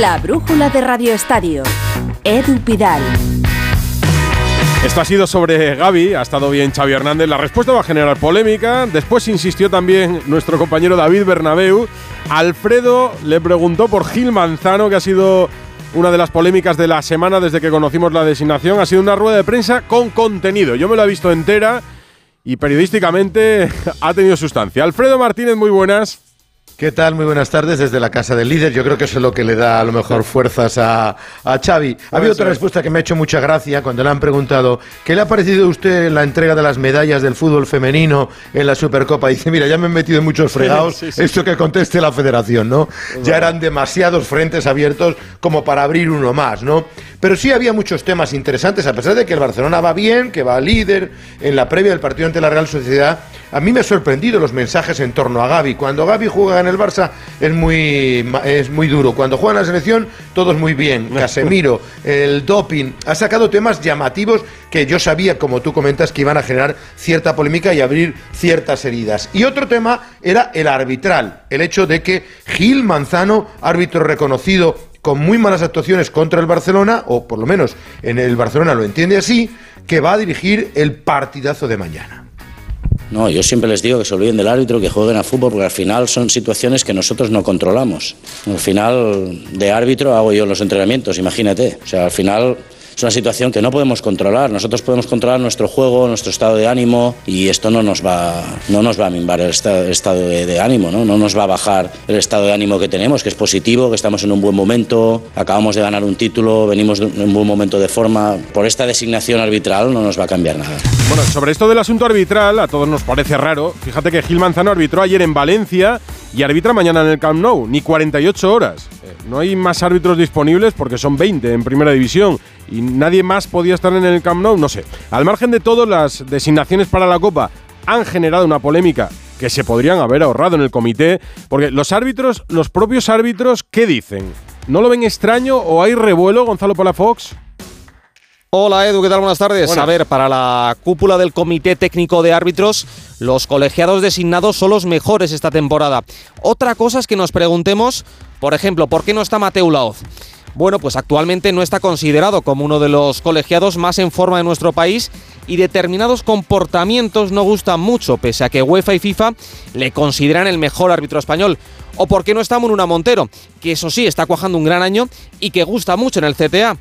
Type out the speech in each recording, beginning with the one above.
La brújula de Radio Estadio. Edu Pidal. Esto ha sido sobre Gaby, ha estado bien Xavi Hernández. La respuesta va a generar polémica. Después insistió también nuestro compañero David Bernabeu. Alfredo le preguntó por Gil Manzano, que ha sido una de las polémicas de la semana desde que conocimos la designación. Ha sido una rueda de prensa con contenido. Yo me la he visto entera y periodísticamente ha tenido sustancia. Alfredo Martínez, muy buenas. ¿Qué tal? Muy buenas tardes desde la casa del líder. Yo creo que eso es lo que le da a lo mejor fuerzas a, a Xavi. Ha habido otra respuesta que me ha hecho mucha gracia cuando le han preguntado ¿qué le ha parecido a usted la entrega de las medallas del fútbol femenino en la Supercopa? Dice, mira, ya me he metido en muchos fregados. Esto que conteste la federación, ¿no? Ya eran demasiados frentes abiertos como para abrir uno más, ¿no? Pero sí había muchos temas interesantes, a pesar de que el Barcelona va bien, que va líder en la previa del partido ante la Real Sociedad. A mí me ha sorprendido los mensajes en torno a Gaby. Cuando Gaby juega en el Barça es muy, es muy duro. Cuando juega en la selección, todo es muy bien. Casemiro, el doping, ha sacado temas llamativos que yo sabía, como tú comentas, que iban a generar cierta polémica y abrir ciertas heridas. Y otro tema era el arbitral, el hecho de que Gil Manzano, árbitro reconocido con muy malas actuaciones contra el Barcelona, o por lo menos en el Barcelona lo entiende así, que va a dirigir el partidazo de mañana. No, yo siempre les digo que se olviden del árbitro, que jueguen a fútbol, porque al final son situaciones que nosotros no controlamos. Al final, de árbitro hago yo los entrenamientos, imagínate. O sea, al final es una situación que no podemos controlar. Nosotros podemos controlar nuestro juego, nuestro estado de ánimo y esto no nos va, no nos va a mimbar el estado, de, ánimo, ¿no? no nos va a bajar el estado de ánimo que tenemos, que es positivo, que estamos en un buen momento, acabamos de ganar un título, venimos en un buen momento de forma. Por esta designación arbitral no nos va a cambiar nada. Bueno, sobre esto del asunto arbitral, a todos nos parece raro. Fíjate que Gil Manzano arbitró ayer en Valencia y arbitra mañana en el Camp Nou, ni 48 horas. Eh, no hay más árbitros disponibles porque son 20 en primera división y nadie más podía estar en el Camp Nou, no sé. Al margen de todo, las designaciones para la Copa han generado una polémica que se podrían haber ahorrado en el comité, porque los árbitros, los propios árbitros, ¿qué dicen? ¿No lo ven extraño o hay revuelo, Gonzalo Palafox? Hola Edu, ¿qué tal? Buenas tardes. A ver, para la cúpula del Comité Técnico de Árbitros, los colegiados designados son los mejores esta temporada. Otra cosa es que nos preguntemos, por ejemplo, ¿por qué no está Mateo Laoz? Bueno, pues actualmente no está considerado como uno de los colegiados más en forma de nuestro país y determinados comportamientos no gustan mucho, pese a que UEFA y FIFA le consideran el mejor árbitro español. ¿O por qué no está Mununa Montero? Que eso sí, está cuajando un gran año y que gusta mucho en el CTA.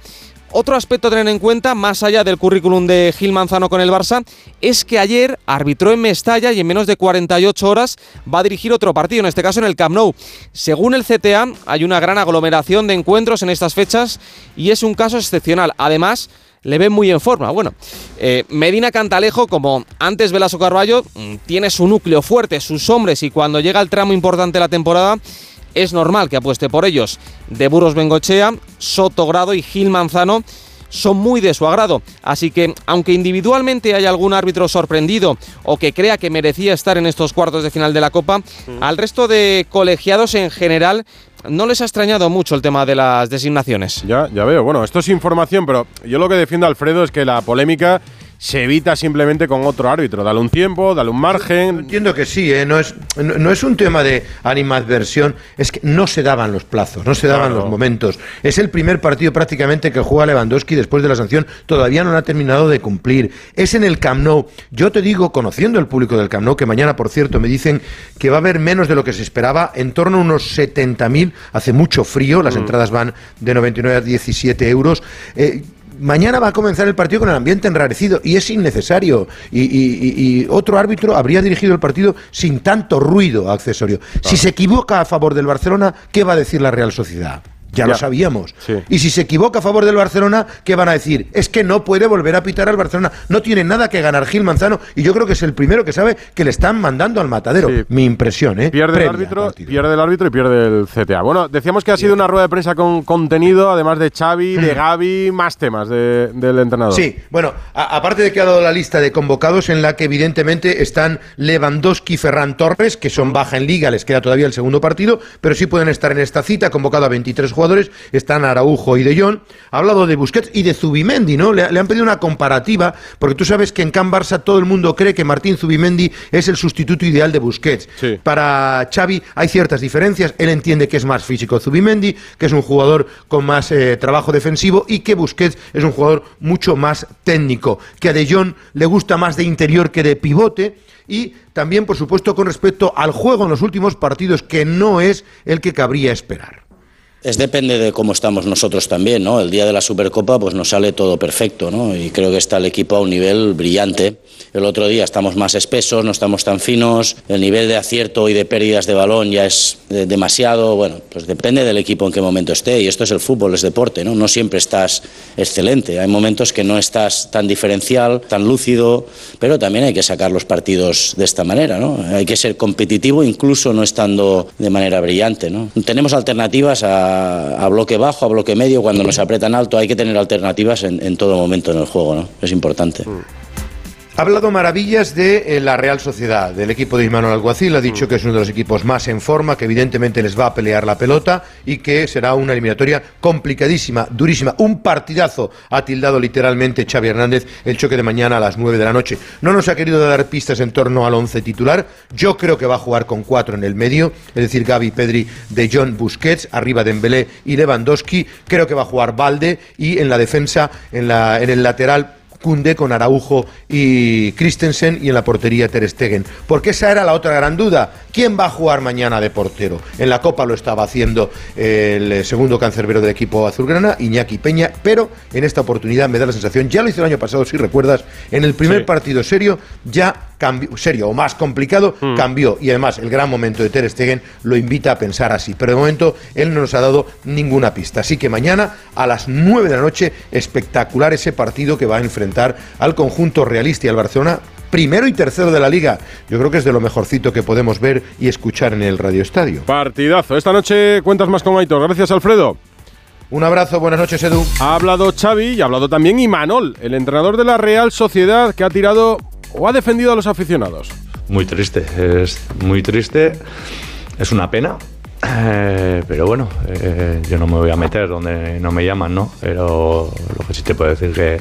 Otro aspecto a tener en cuenta, más allá del currículum de Gil Manzano con el Barça, es que ayer arbitró en Mestalla y en menos de 48 horas va a dirigir otro partido, en este caso en el Camp Nou. Según el CTA, hay una gran aglomeración de encuentros en estas fechas y es un caso excepcional. Además, le ven muy en forma. Bueno, eh, Medina Cantalejo, como antes Velasco Carballo, mm, tiene su núcleo fuerte, sus hombres, y cuando llega el tramo importante de la temporada, es normal que apueste por ellos. De Burros Bengochea, Soto Grado y Gil Manzano son muy de su agrado. Así que, aunque individualmente hay algún árbitro sorprendido o que crea que merecía estar en estos cuartos de final de la Copa, mm. al resto de colegiados en general no les ha extrañado mucho el tema de las designaciones. Ya, ya veo. Bueno, esto es información, pero yo lo que defiendo, Alfredo, es que la polémica se evita simplemente con otro árbitro. Dale un tiempo, dale un margen. entiendo que sí, ¿eh? no, es, no, es un tema de animadversión, es que no se daban los plazos, no se daban los momentos. Es el primer partido prácticamente que juega Lewandowski después de la sanción, todavía no lo ha terminado de cumplir. Es en el Camp Nou. Yo te digo, conociendo el público del Camp Nou, que mañana, por cierto, me dicen que va a haber menos de lo que se esperaba, en torno a unos 70.000, hace mucho frío, las mm. entradas van de 99 a 17 euros. Eh, mañana va a comenzar el partido con el ambiente enrarecido y es innecesario. Y, otro árbitro habría dirigido el partido sin tanto ruido accesorio. Si se equivoca a favor del Barcelona, ¿qué va a decir la Real Sociedad? Ya, lo sabíamos. Y si se equivoca a favor del Barcelona, ¿qué van a decir? Es que no puede volver a pitar al Barcelona. No tiene nada que ganar Gil Manzano y yo creo que es el primero que sabe que le están mandando al matadero. Mi impresión, ¿eh? Pierde el, árbitro, pierde el árbitro y pierde el CTA. Bueno, decíamos que ha sido una rueda de prensa con contenido, además de Xavi, de Gaby, más temas del entrenador. Sí, bueno, aparte de que ha dado la lista de convocados en la que evidentemente están Lewandowski y Ferran Torres, que son baja en liga, les queda todavía el segundo partido, pero sí pueden estar en esta cita, convocado a 23 jugadores jugadores, están Araujo y De Jong. Ha hablado de Busquets y de Zubimendi, ¿no? Le, han pedido una comparativa, porque tú sabes que en Can Barça todo el mundo cree que Martín Zubimendi es el sustituto ideal de Busquets. Para Xavi hay ciertas diferencias. Él entiende que es más físico Zubimendi, que es un jugador con más eh, trabajo defensivo y que Busquets es un jugador mucho más técnico, que a De Jong le gusta más de interior que de pivote y también, por supuesto, con respecto al juego en los últimos partidos, que no es el que cabría esperar. Es depende de cómo estamos nosotros también, ¿no? El día de la Supercopa pues nos sale todo perfecto, ¿no? Y creo que está el equipo a un nivel brillante. El otro día estamos más espesos, no estamos tan finos, el nivel de acierto y de pérdidas de balón ya es eh, demasiado, bueno, pues depende del equipo en qué momento esté y esto es el fútbol, es deporte, ¿no? No siempre estás excelente, hay momentos que no estás tan diferencial, tan lúcido, pero también hay que sacar los partidos de esta manera, ¿no? Hay que ser competitivo incluso no estando de manera brillante, ¿no? Tenemos alternativas a a, bloque bajo, a bloque medio, cuando nos apretan alto, hay que tener alternativas en, en todo momento en el juego, ¿no? Es importante. Mm. Ha hablado maravillas de eh, la Real Sociedad, del equipo de Imanol Alguacil. Ha dicho mm. que es uno de los equipos más en forma, que evidentemente les va a pelear la pelota y que será una eliminatoria complicadísima, durísima. Un partidazo ha tildado literalmente Xavi Hernández el choque de mañana a las 9 de la noche. No nos ha querido dar pistas en torno al once titular. Yo creo que va a jugar con cuatro en el medio, es decir, Gaby, Pedri, De John, Busquets, arriba Dembélé y Lewandowski. Creo que va a jugar Valde y en la defensa, en, la, en el lateral Cunde con Araujo y Christensen y en la portería Ter Stegen. Porque esa era la otra gran duda. ¿Quién va a jugar mañana de portero? En la Copa lo estaba haciendo el segundo cancerbero del equipo azulgrana, Iñaki Peña, pero en esta oportunidad me da la sensación, ya lo hizo el año pasado, si recuerdas, en el primer partido serio ya serio o más complicado, hmm. cambió. Y además el gran momento de Ter Stegen lo invita a pensar así. Pero de momento él no nos ha dado ninguna pista. Así que mañana a las 9 de la noche, espectacular ese partido que va a enfrentar al conjunto realista y al Barcelona primero y tercero de la liga. Yo creo que es de lo mejorcito que podemos ver y escuchar en el Radio Estadio. Partidazo. Esta noche cuentas más con Aitor. Gracias, Alfredo. Un abrazo, buenas noches, Edu. Ha hablado Xavi y ha hablado también Imanol, el entrenador de la Real Sociedad, que ha tirado o ha defendido a los aficionados. Muy triste, es muy triste. Es una pena, eh, pero bueno, eh, yo no me voy a meter donde no me llaman, ¿no? Pero lo que sí te puedo decir que,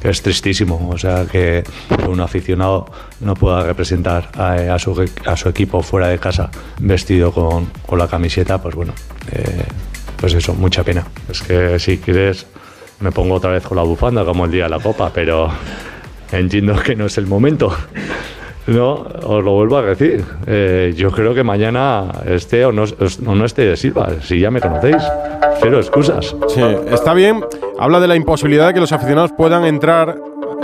que es tristísimo, o sea, que un aficionado no pueda representar a, su, a su, equipo fuera de casa vestido con, con la camiseta, pues bueno, eh, pues eso, mucha pena. Es que si quieres me pongo otra vez con la bufanda como el día de la copa, pero entiendo que no es el momento. No, os lo vuelvo a decir. Eh, yo creo que mañana esté o no, no esté de Silva, si ya me conocéis. Cero excusas. Sí, está bien. Habla de la imposibilidad de que los aficionados puedan entrar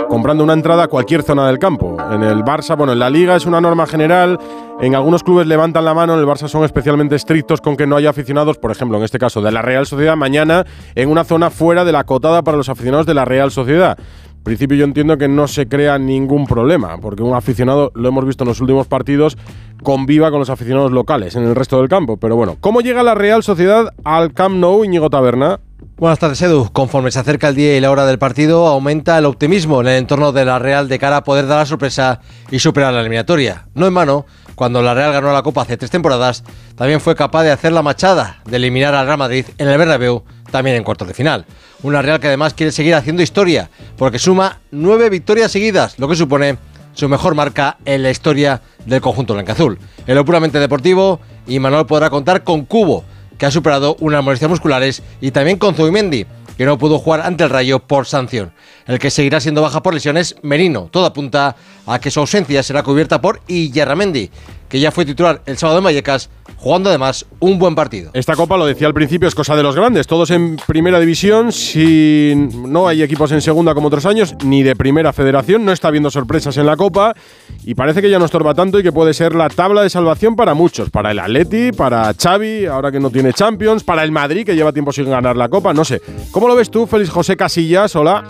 comprando una entrada a cualquier zona del campo. En el Barça, bueno, en la Liga es una norma general. En algunos clubes levantan la mano, en el Barça son especialmente estrictos con que no haya aficionados, por ejemplo, en este caso de la Real Sociedad, mañana en una zona fuera de la cotada para los aficionados de la Real Sociedad principio yo entiendo que no se crea ningún problema, porque un aficionado, lo hemos visto en los últimos partidos, conviva con los aficionados locales en el resto del campo. Pero bueno, ¿cómo llega la Real Sociedad al Camp Nou, Íñigo Taberna? Buenas tardes, Edu. Conforme se acerca el día y la hora del partido, aumenta el optimismo en el entorno de la Real de cara a poder dar la sorpresa y superar la eliminatoria. No en mano, cuando la Real ganó la Copa hace tres temporadas, también fue capaz de hacer la machada, de eliminar al Real Madrid en el Bernabéu, también en cuartos de final. Una Real que además quiere seguir haciendo historia, porque suma nueve victorias seguidas, lo que supone su mejor marca en la historia del conjunto blanca-azul. En lo puramente deportivo, y Manuel podrá contar con Cubo, que ha superado unas molestias musculares, y también con Zubimendi, que no pudo jugar ante el Rayo por sanción. El que seguirá siendo baja por lesiones, Merino. Todo apunta a que su ausencia será cubierta por Iyarramendi, que ya fue titular el sábado en Vallecas, jugando además un buen partido. Esta copa, lo decía al principio, es cosa de los grandes, todos en primera división, si no hay equipos en segunda como otros años, ni de primera federación, no está habiendo sorpresas en la copa y parece que ya no estorba tanto y que puede ser la tabla de salvación para muchos, para el Atleti, para Xavi, ahora que no tiene Champions, para el Madrid, que lleva tiempo sin ganar la copa, no sé. ¿Cómo lo ves tú, Félix José Casillas? Hola.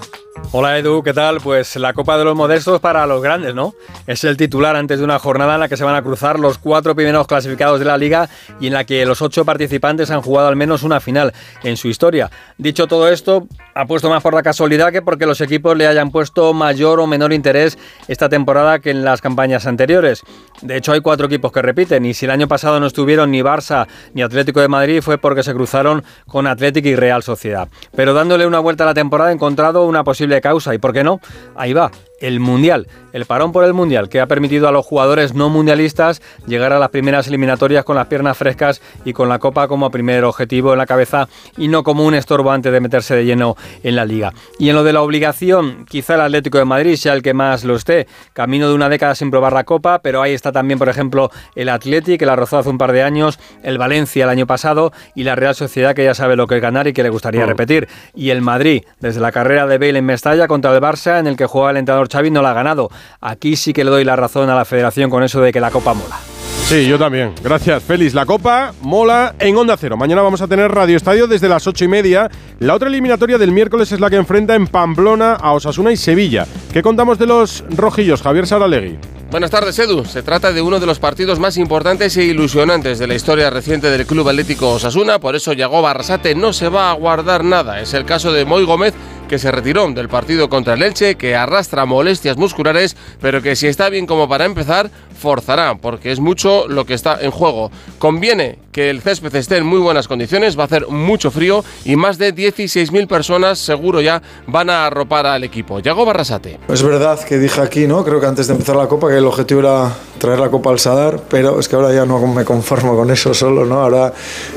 Hola Edu, ¿qué tal? Pues la Copa de los Modestos para los grandes, ¿no? Es el titular antes de una jornada en la que se van a cruzar los cuatro primeros clasificados de la liga y en la que los ocho participantes han jugado al menos una final en su historia. Dicho todo esto, ha puesto más por la casualidad que porque los equipos le hayan puesto mayor o menor interés esta temporada que en las campañas anteriores. De hecho, hay cuatro equipos que repiten y si el año pasado no estuvieron ni Barça ni Atlético de Madrid fue porque se cruzaron con Atlético y Real Sociedad. Pero dándole una vuelta a la temporada he encontrado una posible causa y ¿por qué no? Ahí va, el Mundial, el parón por el Mundial, que ha permitido a los jugadores no mundialistas llegar a las primeras eliminatorias con las piernas frescas y con la Copa como primer objetivo en la cabeza y no como un estorbo antes de meterse de lleno en la liga. Y en lo de la obligación, quizá el Atlético de Madrid sea el que más lo esté, camino de una década sin probar la Copa, pero ahí está también, por ejemplo, el Atleti, que la rozó hace un par de años, el Valencia el año pasado y la Real Sociedad, que ya sabe lo que es ganar y que le gustaría repetir. Y el Madrid, desde la carrera de Bale en Mestalla contra el Barça, en el que juega el entrenador Xavi no la ha ganado. Aquí sí que le doy la razón a la federación con eso de que la Copa mola. Sí, yo también. Gracias, Félix. La Copa mola en Onda Cero. Mañana vamos a tener Radio Estadio desde las ocho y media. La otra eliminatoria del miércoles es la que enfrenta en Pamplona a Osasuna y Sevilla. ¿Qué contamos de los rojillos, Javier Saralegui? Buenas tardes, Edu. Se trata de uno de los partidos más importantes e ilusionantes de la historia reciente del Club Atlético Osasuna, por eso Yago Barrasate no se va a guardar nada. Es el caso de Moy Gómez, que se retiró del partido contra el Elche, que arrastra molestias musculares, pero que si está bien como para empezar, forzará, porque es mucho lo que está en juego. Conviene que el césped esté en muy buenas condiciones, va a hacer mucho frío y más de 16.000 personas seguro ya van a arropar al equipo. Yago Barrasate. Es verdad que dije aquí, ¿no? Creo que antes de empezar la Copa que el objetivo era traer la Copa al Sadar, pero es que ahora ya no me conformo con eso solo, ¿no? Ahora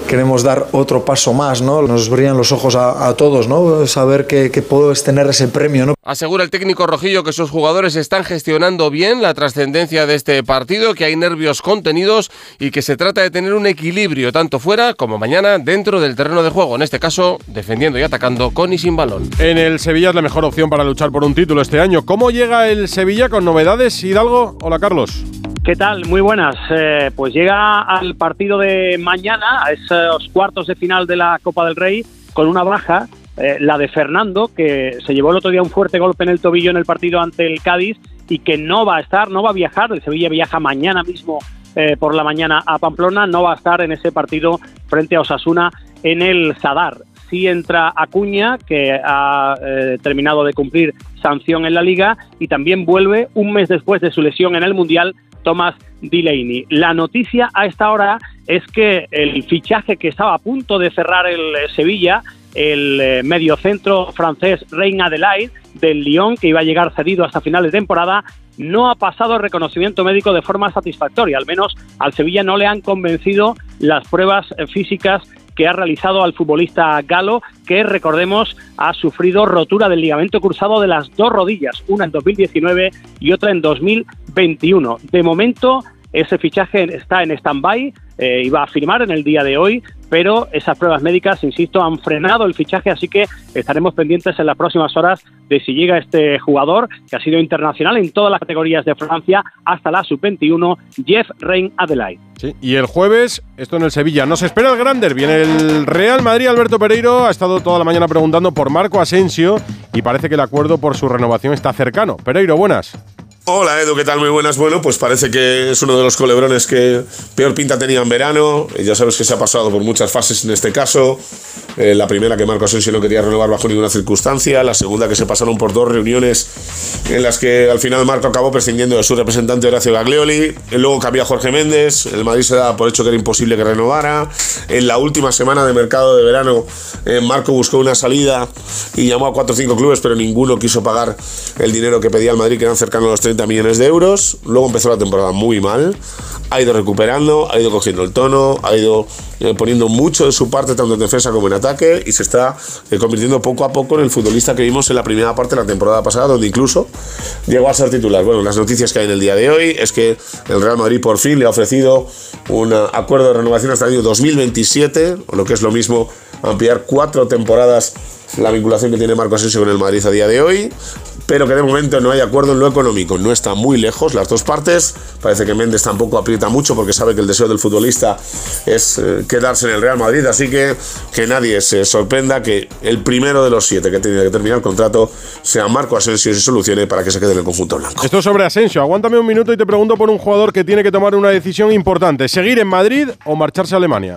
queremos dar otro paso más, ¿no? Nos brillan los ojos a, todos, ¿no? Saber que, que tener ese premio, ¿no? Asegura el técnico rojillo que sus jugadores están gestionando bien la trascendencia de este partido, que hay nervios contenidos y que se trata de tener un equilibrio tanto fuera como mañana dentro del terreno de juego, en este caso defendiendo y atacando con y sin balón. En el Sevilla es la mejor opción para luchar por un título este año. ¿Cómo llega el Sevilla con novedades? Hidalgo, hola Carlos. ¿Qué tal? Muy buenas. Eh, pues llega al partido de mañana, a esos cuartos de final de la Copa del Rey, con una baja eh, la de Fernando, que se llevó el otro día un fuerte golpe en el tobillo en el partido ante el Cádiz y que no va a estar, no va a viajar. El Sevilla viaja mañana mismo eh, por la mañana a Pamplona, no va a estar en ese partido frente a Osasuna en el Sadar. Sí entra Acuña, que ha eh, terminado de cumplir sanción en la liga, y también vuelve un mes después de su lesión en el Mundial Thomas Delaney. La noticia a esta hora es que el fichaje que estaba a punto de cerrar el Sevilla el eh, mediocentro francés Reina Adelaide del Lyon, que iba a llegar cedido hasta final de temporada, no ha pasado reconocimiento médico de forma satisfactoria. Al menos al Sevilla no le han convencido las pruebas eh, físicas que ha realizado al futbolista galo, que recordemos ha sufrido rotura del ligamento cruzado de las dos rodillas, una en 2019 y otra en 2021. De momento, ese fichaje está en stand-by, eh, iba a firmar en el día de hoy, pero esas pruebas médicas, insisto, han frenado el fichaje, así que estaremos pendientes en las próximas horas de si llega este jugador, que ha sido internacional en todas las categorías de Francia, hasta la sub-21, Jeff Rein Adelaide. Sí, y el jueves, esto en el Sevilla, nos espera el Grander, viene el Real Madrid, Alberto Pereiro, ha estado toda la mañana preguntando por Marco Asensio y parece que el acuerdo por su renovación está cercano. Pereiro, buenas. Hola Edu, ¿qué tal? Muy buenas. Bueno, pues parece que es uno de los colebrones que peor pinta tenía en verano. Ya sabes que se ha pasado por muchas fases en este caso. Eh, la primera que Marco Asensio no quería renovar bajo ninguna circunstancia. La segunda que se pasaron por dos reuniones en las que al final Marco acabó prescindiendo de su representante Horacio Gaglioli. Luego cambió a Jorge Méndez. El Madrid se daba por hecho que era imposible que renovara. En la última semana de mercado de verano, eh, Marco buscó una salida y llamó a cuatro o cinco clubes, pero ninguno quiso pagar el dinero que pedía el Madrid, que eran cercanos a los 30 millones de euros. Luego empezó la temporada muy mal. Ha ido recuperando, ha ido cogiendo el tono, ha ido eh, poniendo mucho de su parte, tanto en defensa como en ataque, y se está eh, convirtiendo poco a poco en el futbolista que vimos en la primera parte de la temporada pasada, donde incluso llegó a ser titular. Bueno, las noticias que hay en el día de hoy es que el Real Madrid por fin le ha ofrecido un acuerdo de renovación hasta el año 2027, o lo que es lo mismo, ampliar cuatro temporadas la vinculación que tiene Marco Asensio con el Madrid a día de hoy, pero que de momento no hay acuerdo en lo económico. No está muy lejos las dos partes. Parece que Méndez tampoco aprieta mucho porque sabe que el deseo del futbolista es eh, quedarse en el Real Madrid. Así que que nadie se sorprenda que el primero de los siete que tiene que terminar el contrato sea Marco Asensio y se solucione para que se quede en el conjunto blanco. Esto sobre Asensio. Aguántame un minuto y te pregunto por un jugador que tiene que tomar una decisión importante: seguir en Madrid o marcharse a Alemania.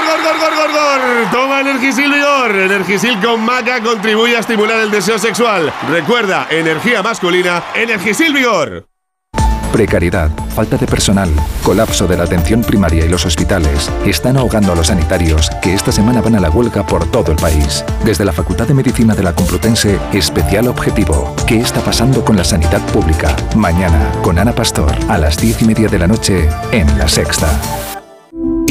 Toma Energisil Vigor. Energisil con maca contribuye a estimular el deseo sexual. Recuerda, energía masculina, Energisil Vigor. Precariedad, falta de personal, colapso de la atención primaria y los hospitales están ahogando a los sanitarios que esta semana van a la huelga por todo el país. Desde la Facultad de Medicina de la Complutense, especial objetivo. ¿Qué está pasando con la sanidad pública? Mañana, con Ana Pastor, a las diez y media de la noche, en La Sexta.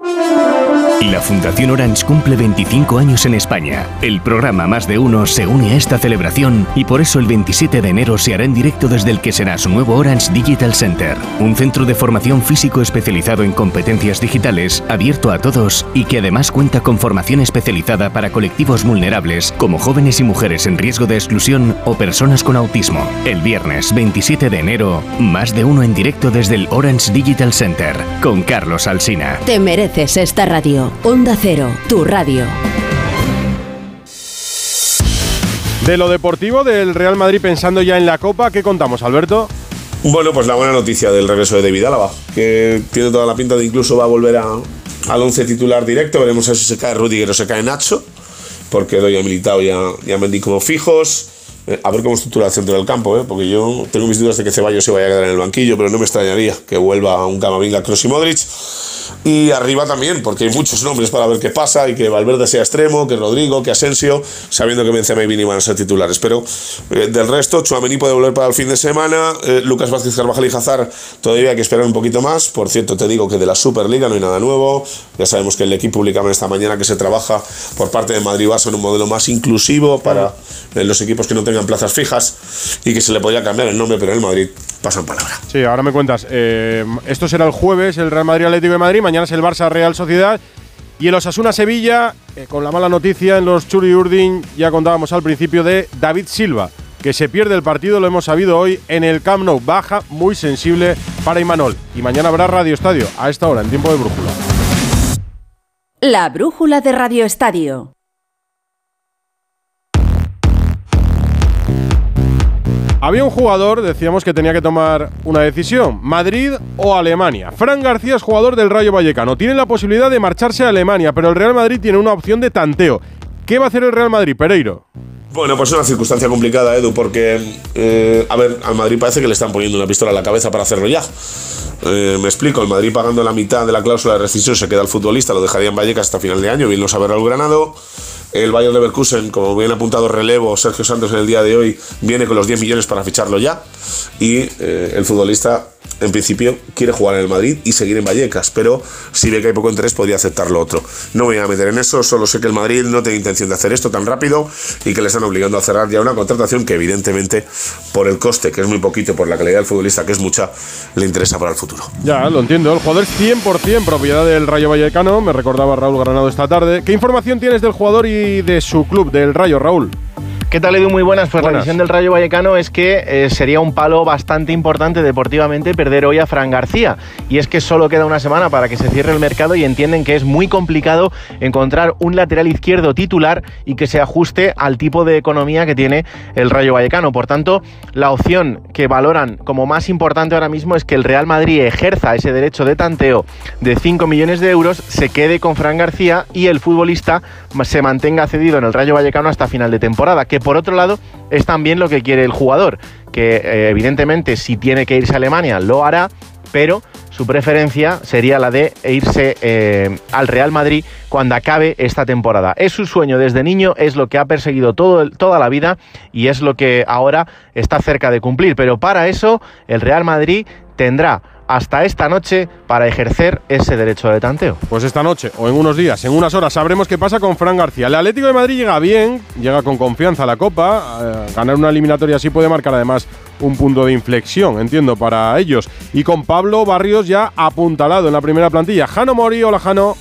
Música La Fundación Orange cumple 25 años en España. El programa Más de Uno se une a esta celebración y por eso el 27 de enero se hará en directo desde el que será su nuevo Orange Digital Center, un centro de formación físico especializado en competencias digitales, abierto a todos y que además cuenta con formación especializada para colectivos vulnerables como jóvenes y mujeres en riesgo de exclusión o personas con autismo. El viernes 27 de enero, Más de Uno en directo desde el Orange Digital Center con Carlos Alsina. Te mereces esta radio. Onda Cero, tu radio. De lo deportivo del Real Madrid pensando ya en la Copa, ¿qué contamos, Alberto? Bueno, pues la buena noticia del regreso de David Álava, que tiene toda la pinta de incluso va a volver a, al once titular directo. Veremos a ver si se cae Rudiger o se cae Nacho, porque doy a Militao y a, y a Mendy como fijos. Eh, a ver cómo estructura el centro del campo, ¿eh? porque yo tengo mis dudas de que Ceballos se vaya a quedar en el banquillo, pero no me extrañaría que vuelva a un Camavinga, Kroos y Modric. Y arriba también, porque hay muchos nombres para ver qué pasa y que Valverde sea extremo, que Rodrigo, que Asensio, sabiendo que Benzema y Vini van a ser titulares. Pero eh, del resto, Chouameni puede volver para el fin de semana, eh, Lucas Vázquez Carvajal y Hazard todavía hay que esperar un poquito más. Por cierto, te digo que de la Superliga no hay nada nuevo. Ya sabemos que el equipo publicaba esta mañana que se trabaja por parte de Madrid Barça en un modelo más inclusivo para eh, los equipos que no tengan plazas fijas y que se le podía cambiar el nombre, pero en el Madrid pasan palabra. Sí, ahora me cuentas. eh, esto será el jueves, el Real Madrid Atlético de Madrid. Mañana es el Barça Real Sociedad. Y el Osasuna Sevilla, eh, con la mala noticia en los Churi Urdin, ya contábamos al principio de David Silva, que se pierde el partido, lo hemos sabido hoy, en el Camp Nou. Baja muy sensible para Imanol. Y mañana habrá Radio Estadio, a esta hora, en tiempo de brújula. La brújula de Radio Estadio. Había un jugador, decíamos que tenía que tomar una decisión, Madrid o Alemania. Fran García es jugador del Rayo Vallecano, tiene la posibilidad de marcharse a Alemania, pero el Real Madrid tiene una opción de tanteo. ¿Qué va a hacer el Real Madrid, Pereiro? Bueno, pues es una circunstancia complicada, Edu, porque, eh, a ver, al Madrid parece que le están poniendo una pistola a la cabeza para hacerlo ya. Eh, me explico, el Madrid pagando la mitad de la cláusula de rescisión se queda el futbolista, lo dejaría en Vallecas hasta final de año, bien no saber al Granado. El Bayern Leverkusen, como bien apuntado relevo Sergio Santos en el día de hoy, viene con los 10 millones para ficharlo ya. Y eh, el futbolista, en principio, quiere jugar en el Madrid y seguir en Vallecas, pero si ve que hay poco interés, podría aceptar lo otro. No me voy a meter en eso, solo sé que el Madrid no tiene intención de hacer esto tan rápido y que le están obligando a cerrar ya una contratación que, evidentemente, por el coste, que es muy poquito, por la calidad del futbolista, que es mucha, le interesa para el futuro. Ya, lo entiendo. El jugador es 100% propiedad del Rayo Vallecano. Me recordaba Raúl Granado esta tarde. ¿Qué información tienes del jugador y de su club, del Rayo, Raúl? ¿Qué tal, Edu? Muy buenas. Pues Buenas. la visión del Rayo Vallecano es que eh, sería un palo bastante importante deportivamente perder hoy a Fran García. Y es que solo queda una semana para que se cierre el mercado y entienden que es muy complicado encontrar un lateral izquierdo titular y que se ajuste al tipo de economía que tiene el Rayo Vallecano. Por tanto, la opción que valoran como más importante ahora mismo es que el Real Madrid ejerza ese derecho de tanteo de 5 millones de euros, se quede con Fran García y el futbolista se mantenga cedido en el Rayo Vallecano hasta final de temporada, que por otro lado es también lo que quiere el jugador, que eh, evidentemente si tiene que irse a Alemania lo hará, pero su preferencia sería la de irse eh, al Real Madrid cuando acabe esta temporada. Es su sueño desde niño, es lo que ha perseguido toda la vida y es lo que ahora está cerca de cumplir. Pero para eso el Real Madrid tendrá hasta esta noche para ejercer ese derecho de tanteo. Pues esta noche o en unos días, en unas horas, sabremos qué pasa con Fran García. El Atlético de Madrid llega bien, llega con confianza a la Copa. eh, ganar una eliminatoria así puede marcar además un punto de inflexión, entiendo, para ellos. Y con Pablo Barrios ya apuntalado en la primera plantilla. Jano Mori, hola Jano.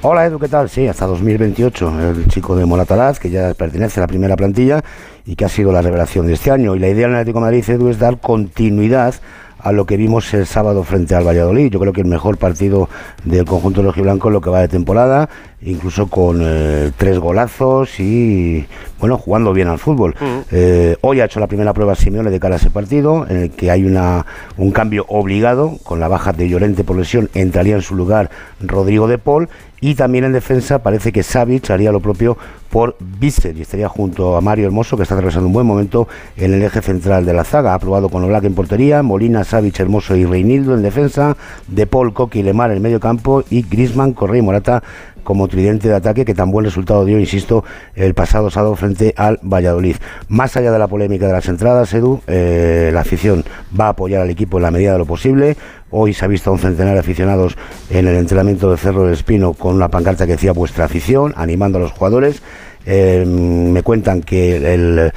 Hola Edu, ¿qué tal? Sí, hasta 2028, el chico de Moratalaz, que ya pertenece a la primera plantilla y que ha sido la revelación de este año. Y la idea del Atlético de Madrid, Edu, es dar continuidad a lo que vimos el sábado frente al Valladolid. Yo creo que el mejor partido del conjunto rojiblanco en lo que va de temporada, incluso con eh, tres golazos y, bueno, jugando bien al fútbol. Eh, hoy ha hecho la primera prueba Simeone de cara a ese partido, en el que hay una, un cambio obligado, con la baja de Llorente por lesión, entraría en su lugar Rodrigo de Paul, y también en defensa parece que Savic haría lo propio por Bissell y estaría junto a Mario Hermoso, que está atravesando un buen momento en el eje central de la zaga. Ha probado con Oblak en portería, Molina, Savic, Hermoso y Reinildo en defensa, De Paul, Coqui y Lemar en medio campo y Grisman, Correa y Morata como tridente de ataque que tan buen resultado dio, insisto, el pasado sábado frente al Valladolid. Más allá de la polémica de las entradas, Edu, eh, la afición va a apoyar al equipo en la medida de lo posible. Hoy se ha visto a un centenar de aficionados en el entrenamiento de Cerro del Espino con una pancarta que decía vuestra afición, animando a los jugadores. Eh, me cuentan que el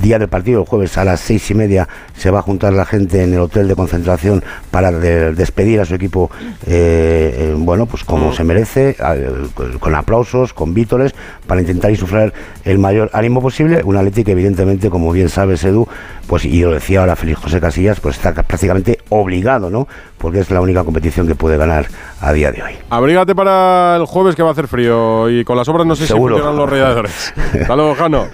día del partido, el jueves a las seis y media, se va a juntar la gente en el hotel de concentración para de- despedir a su equipo, eh, eh, bueno, pues como se merece, con aplausos, con vítores, para intentar insuflar el mayor ánimo posible. Un Atleti que evidentemente, como bien sabes, Edu, pues y lo decía ahora Félix José Casillas, pues está prácticamente obligado, ¿no? Porque es la única competición que puede ganar a día de hoy. Abrígate para el jueves que va a hacer frío y con las obras no sé Seguro. si funcionan los radiadores. Hasta luego, Jano.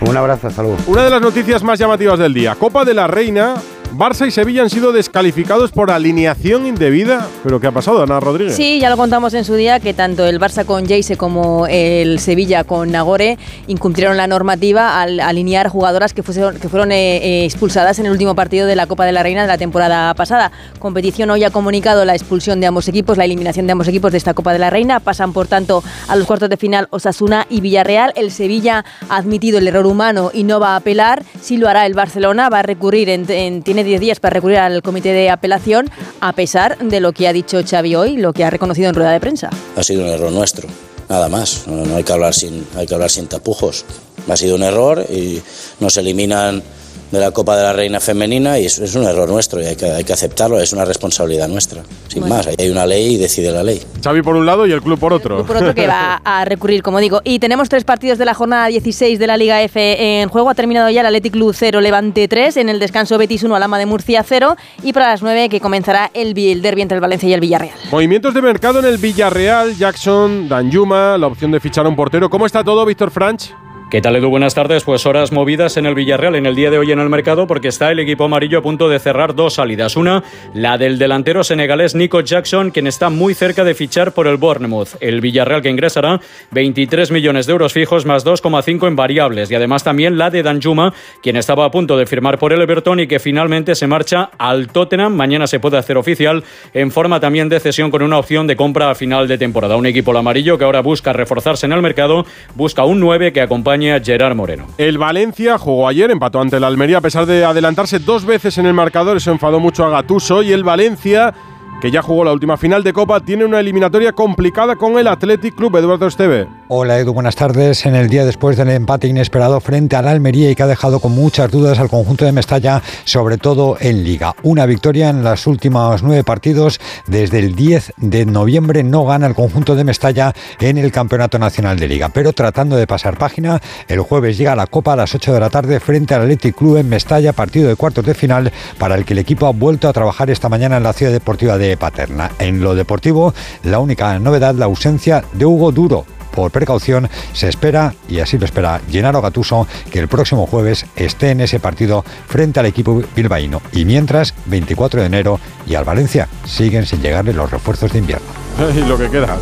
Un abrazo, Una de las noticias más llamativas del día. Copa de la Reina. Barça y Sevilla han sido descalificados por alineación indebida. ¿Pero qué ha pasado, Ana Rodríguez? Sí, ya lo contamos en su día que tanto el Barça con Jayce como el Sevilla con Nagore incumplieron la normativa al alinear jugadoras que, fueron, que fueron eh, eh, expulsadas en el último partido de la Copa de la Reina de la temporada pasada. Competición hoy ha comunicado la expulsión de ambos equipos, la eliminación de ambos equipos de esta Copa de la Reina. Pasan, por tanto, a los cuartos de final Osasuna y Villarreal. El Sevilla ha admitido el error humano y no va a apelar. Sí lo hará el Barcelona, va a recurrir, en, en- 10 días para recurrir al comité de apelación, a pesar de lo que ha dicho Xavi hoy, lo que ha reconocido en rueda de prensa. Ha sido un error nuestro, nada más. No hay, que hablar sin, hay que hablar sin tapujos. Ha sido un error y nos eliminan de la Copa de la Reina Femenina y eso es un error nuestro y hay que, hay que aceptarlo, es una responsabilidad nuestra. Sin Bueno. más, ahí hay una ley y decide la ley. Xavi por un lado y el club por otro. Por otro que va a recurrir, como digo. Y tenemos tres partidos de la jornada 16 de la Liga F en juego. Ha terminado ya el Athletic Club 0, Levante 3. En el descanso Betis 1, Alama de Murcia 0. Y para las 9 que comenzará el, el derbi entre el Valencia y el Villarreal. Movimientos de mercado en el Villarreal, Jackson, Danjuma, la opción de fichar a un portero. ¿Cómo está todo, Víctor Franch? ¿Qué tal, Edu? Buenas tardes. Pues horas movidas en el Villarreal en el día de hoy en el mercado porque está el equipo amarillo a punto de cerrar dos salidas. Una, la del delantero senegalés Nico Jackson, quien está muy cerca de fichar por el Bournemouth. El Villarreal que ingresará 23 millones de euros fijos más 2,5 en variables. Y además también la de Danjuma, quien estaba a punto de firmar por el Everton y que finalmente se marcha al Tottenham. Mañana se puede hacer oficial en forma también de cesión con una opción de compra a final de temporada. Un equipo el amarillo que ahora busca reforzarse en el mercado, busca un 9 que acompañe Gerard Moreno. El Valencia jugó ayer, empató ante el Almería a pesar de adelantarse dos veces en el marcador. Eso enfadó mucho a Gatuso y el Valencia que ya jugó la última final de Copa, tiene una eliminatoria complicada con el Athletic Club Eduardo Esteve. Hola Edu, buenas tardes. En el día después del empate inesperado frente al Almería y que ha dejado con muchas dudas al conjunto de Mestalla, sobre todo en Liga. Una victoria en los últimos nueve partidos. Desde el 10 de noviembre no gana el conjunto de Mestalla en el Campeonato Nacional de Liga. Pero tratando de pasar página, el jueves llega la Copa a las 8 de la tarde frente al Athletic Club en Mestalla, partido de cuartos de final para el que el equipo ha vuelto a trabajar esta mañana en la ciudad deportiva de Paterna. En lo deportivo, la única novedad, la ausencia de Hugo Duro por precaución, se espera, y así lo espera Gennaro Gatuso, que el próximo jueves esté en ese partido frente al equipo bilbaíno. Y mientras, 24 de enero, y al Valencia siguen sin llegarle los refuerzos de invierno. Y lo que queda.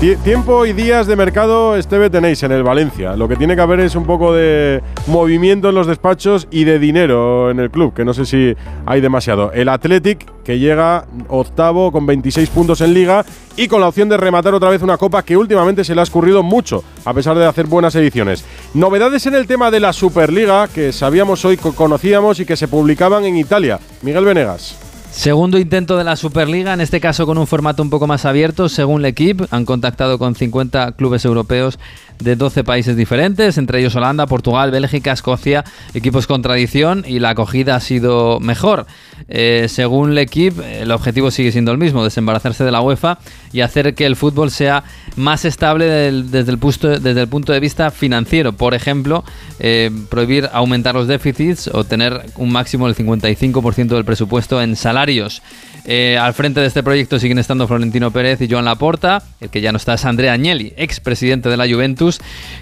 Tie- Tiempo y días de mercado, Esteve, tenéis en el Valencia. Lo que tiene que haber es un poco de movimiento en los despachos y de dinero en el club, que no sé si hay demasiado. El Athletic, que llega octavo con 26 puntos en liga y con la opción de rematar otra vez una copa que últimamente se le ha escurrido mucho, a pesar de hacer buenas ediciones. Novedades en el tema de la Superliga, que sabíamos hoy, co- conocíamos y que se publicaban en Italia. Miguel Venegas. Segundo intento de la Superliga, en este caso con un formato un poco más abierto, según L'Equipe. Han contactado con 50 clubes europeos de 12 países diferentes, entre ellos Holanda, Portugal, Bélgica, Escocia, equipos con tradición y la acogida ha sido mejor. Eh, según L'Equipe, el objetivo sigue siendo el mismo, desembarazarse de la UEFA y hacer que el fútbol sea más estable desde, el punto, desde el punto de vista financiero. Por ejemplo, eh, prohibir aumentar los déficits o tener un máximo del 55% del presupuesto en salarios. Eh, al frente de este proyecto siguen estando Florentino Pérez y Joan Laporta. El que ya no está es Andrea Agnelli, ex presidente de la Juventus,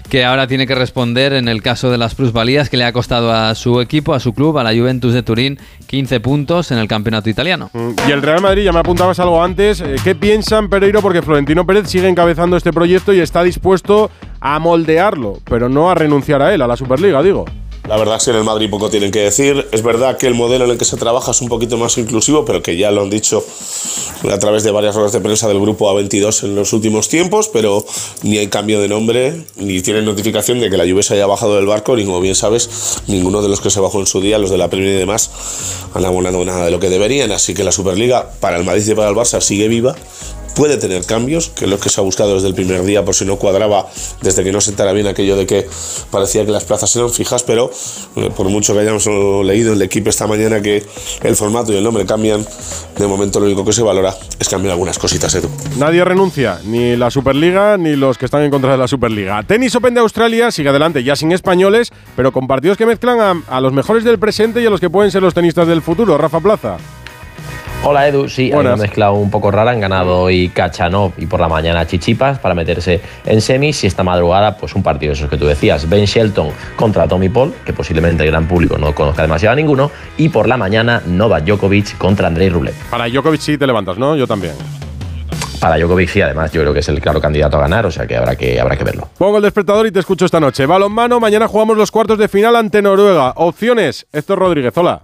que ahora tiene que responder en el caso de las plusvalías que le ha costado a su equipo, a su club, a la Juventus de Turín, 15 puntos en el campeonato italiano. Y el Real Madrid, ya me apuntabas algo antes, eh, ¿qué piensan Pereiro? Porque Florentino Pérez sigue encabezando este proyecto y está dispuesto a moldearlo, pero no a renunciar a él, a la Superliga, digo. La verdad es que en el Madrid poco tienen que decir. Es verdad que el modelo en el que se trabaja es un poquito más inclusivo, pero que ya lo han dicho a través de varias ruedas de prensa del grupo A22 en los últimos tiempos, pero ni hay cambio de nombre, ni tienen notificación de que la Juve se haya bajado del barco, ni como bien sabes, ninguno de los que se bajó en su día, los de la Premier y demás, han abonado nada de lo que deberían. Así que la Superliga para el Madrid y para el Barça sigue viva. Puede tener cambios, que es lo que se ha buscado desde el primer día, por si no cuadraba, desde que no sentara bien aquello de que parecía que las plazas eran fijas, pero eh, por mucho que hayamos leído en el equipo esta mañana que el formato y el nombre cambian, de momento lo único que se valora es cambiar algunas cositas, Edu. Nadie renuncia, ni la Superliga ni los que están en contra de la Superliga. Tenis Open de Australia sigue adelante, ya sin españoles, pero con partidos que mezclan a, a los mejores del presente y a los que pueden ser los tenistas del futuro. Rafa Plaza. Hola Edu, sí, hay Buenas. una mezcla un poco rara. Han ganado hoy Kachanov y por la mañana Chichipas para meterse en semis y esta madrugada pues un partido de esos que tú decías. Ben Shelton contra Tommy Paul, que posiblemente el gran público no conozca demasiado a ninguno. Y por la mañana Novak Djokovic contra Andrei Rublev. Para Djokovic sí te levantas, ¿no? Yo también. Para Djokovic sí, además yo creo que es el claro candidato a ganar, o sea que habrá que, habrá que verlo. Pongo el despertador y te escucho esta noche. Balonmano, mañana jugamos los cuartos de final ante Noruega. Opciones, Héctor Rodríguez, hola.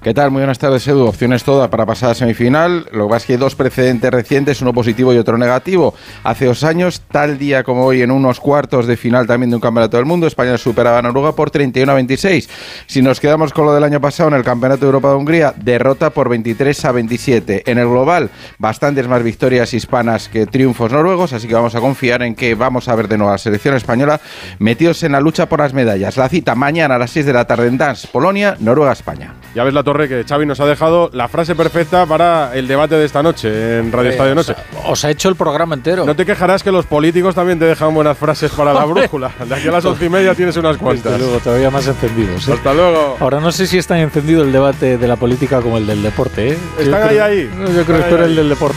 ¿Qué tal? Muy buenas tardes, Edu. Opciones todas para pasar a semifinal. Lo que pasa es que hay dos precedentes recientes, uno positivo y otro negativo. Hace dos años, tal día como hoy, en unos cuartos de final también de un campeonato del mundo, España superaba a Noruega por 31 a 26. Si nos quedamos con lo del año pasado en el Campeonato de Europa de Hungría, derrota por 23 a 27. En el global, bastantes más victorias hispanas que triunfos noruegos, así que vamos a confiar en que vamos a ver de nuevo a la selección española metidos en la lucha por las medallas. La cita mañana a las 6 de la tarde en Dance, Polonia, Noruega-España. Ya ves la torre que Xavi nos ha dejado la frase perfecta para el debate de esta noche en Radio Eh, Estadio os Noche. ha- Os ha hecho el programa entero. No te quejarás que los políticos también te dejan buenas frases para la brújula. De aquí a las once y media tienes unas cuantas. Desde luego, todavía más encendidos. ¿eh? Hasta luego. Ahora no sé si es tan encendido el debate de la política como el del deporte. ¿eh? Yo Están ahí, creo- ahí. No, Yo creo que ahí, ahí. el del deporte.